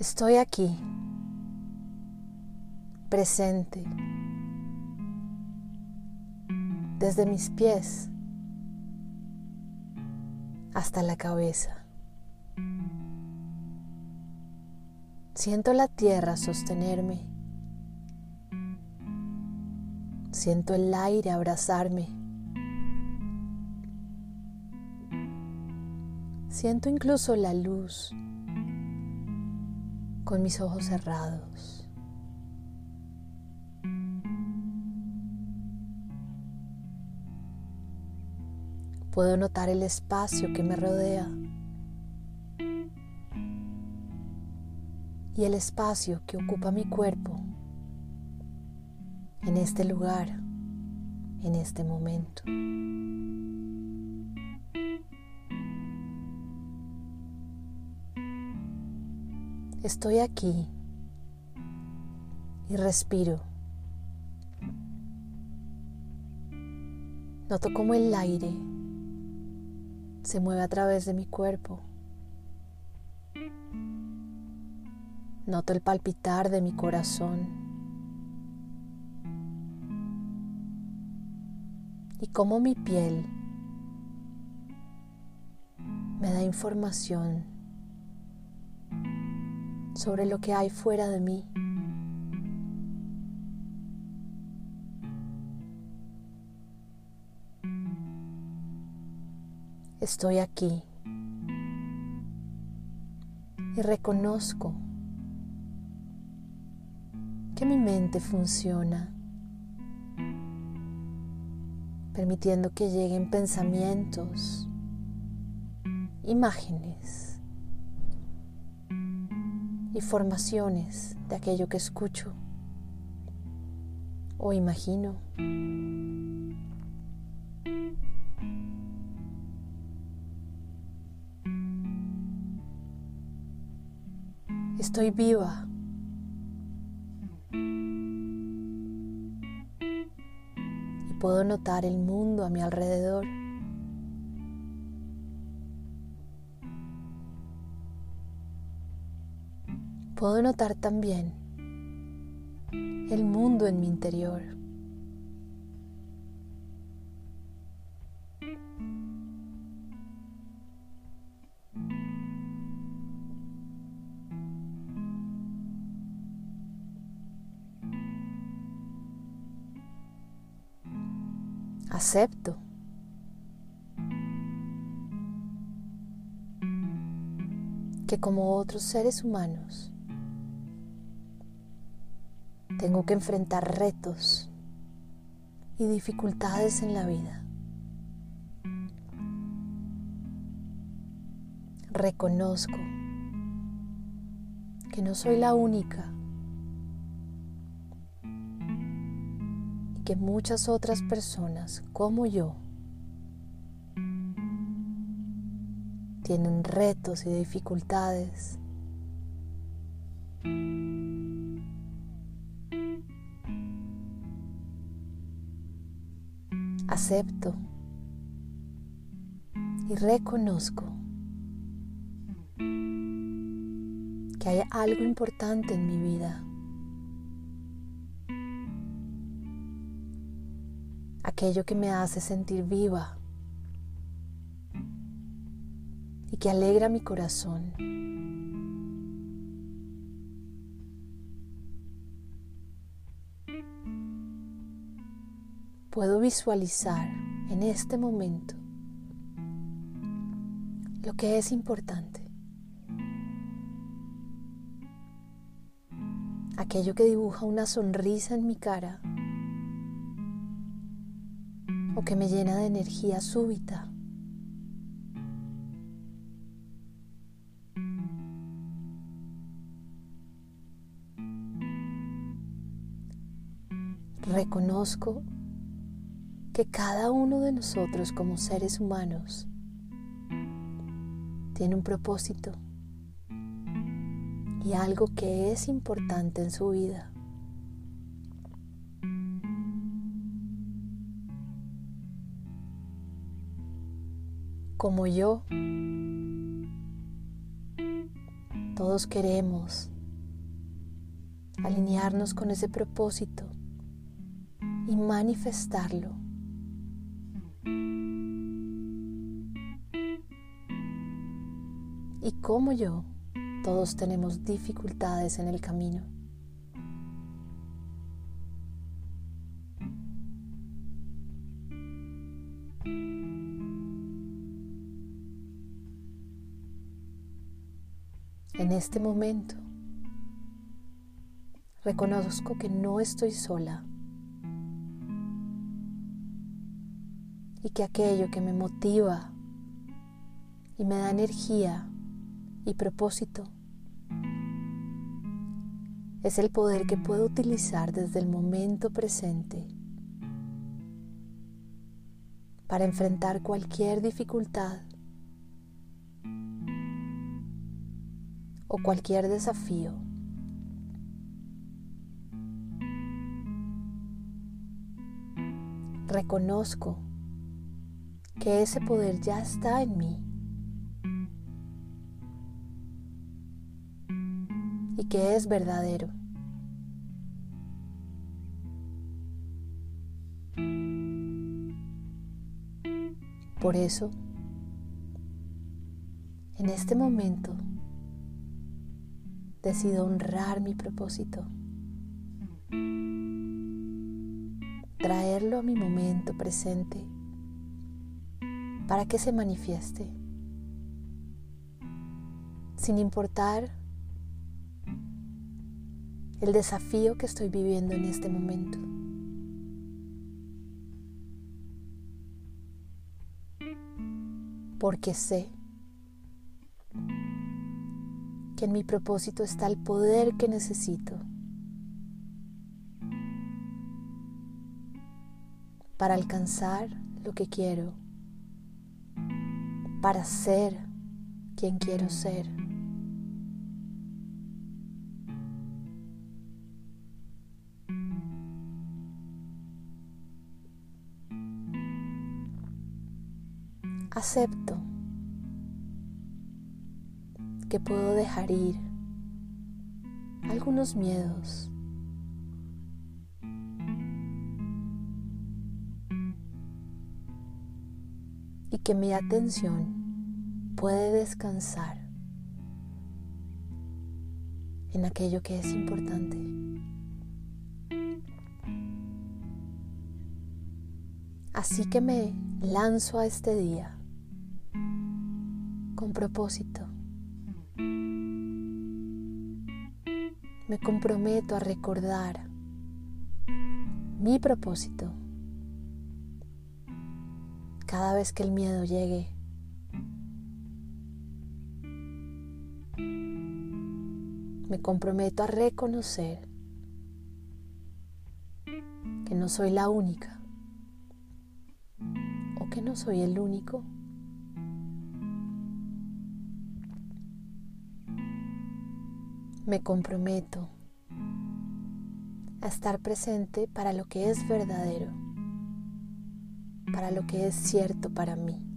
Estoy aquí, presente, desde mis pies hasta la cabeza. Siento la tierra sostenerme. Siento el aire abrazarme. Siento incluso la luz con mis ojos cerrados. Puedo notar el espacio que me rodea y el espacio que ocupa mi cuerpo en este lugar, en este momento. Estoy aquí y respiro. Noto cómo el aire se mueve a través de mi cuerpo. Noto el palpitar de mi corazón. Y cómo mi piel me da información sobre lo que hay fuera de mí. Estoy aquí y reconozco que mi mente funciona, permitiendo que lleguen pensamientos, imágenes y formaciones de aquello que escucho o imagino. Estoy viva. Y puedo notar el mundo a mi alrededor. Puedo notar también el mundo en mi interior. acepto. que como otros seres humanos tengo que enfrentar retos y dificultades en la vida. Reconozco que no soy la única que muchas otras personas como yo tienen retos y dificultades. Acepto y reconozco que hay algo importante en mi vida. aquello que me hace sentir viva y que alegra mi corazón. Puedo visualizar en este momento lo que es importante. Aquello que dibuja una sonrisa en mi cara o que me llena de energía súbita. Reconozco que cada uno de nosotros como seres humanos tiene un propósito y algo que es importante en su vida. como yo, Todos queremos alinearnos con ese propósito y manifestarlo. Y como yo, todos tenemos dificultades en el camino. En este momento, reconozco que no estoy sola y que aquello que me motiva y me da energía y propósito es el poder que puedo utilizar desde el momento presente para enfrentar cualquier dificultad o cualquier desafío. Reconozco que ese poder ya está en mí que es verdadero. Por eso, en este momento, decido honrar mi propósito, traerlo a mi momento presente para que se manifieste, sin importar el desafío que estoy viviendo en este momento. Porque sé que en mi propósito está el poder que necesito para alcanzar lo que quiero, para ser quien quiero ser. Acepto que puedo dejar ir algunos miedos. Y que mi atención puede descansar en aquello que es importante. Así que me lanzo a este día con propósito. Me comprometo a recordar mi propósito cada vez que el miedo llegue. Me comprometo a reconocer que no soy la única o que no soy el único Me comprometo a estar presente para lo que es verdadero, para lo que es cierto para mí.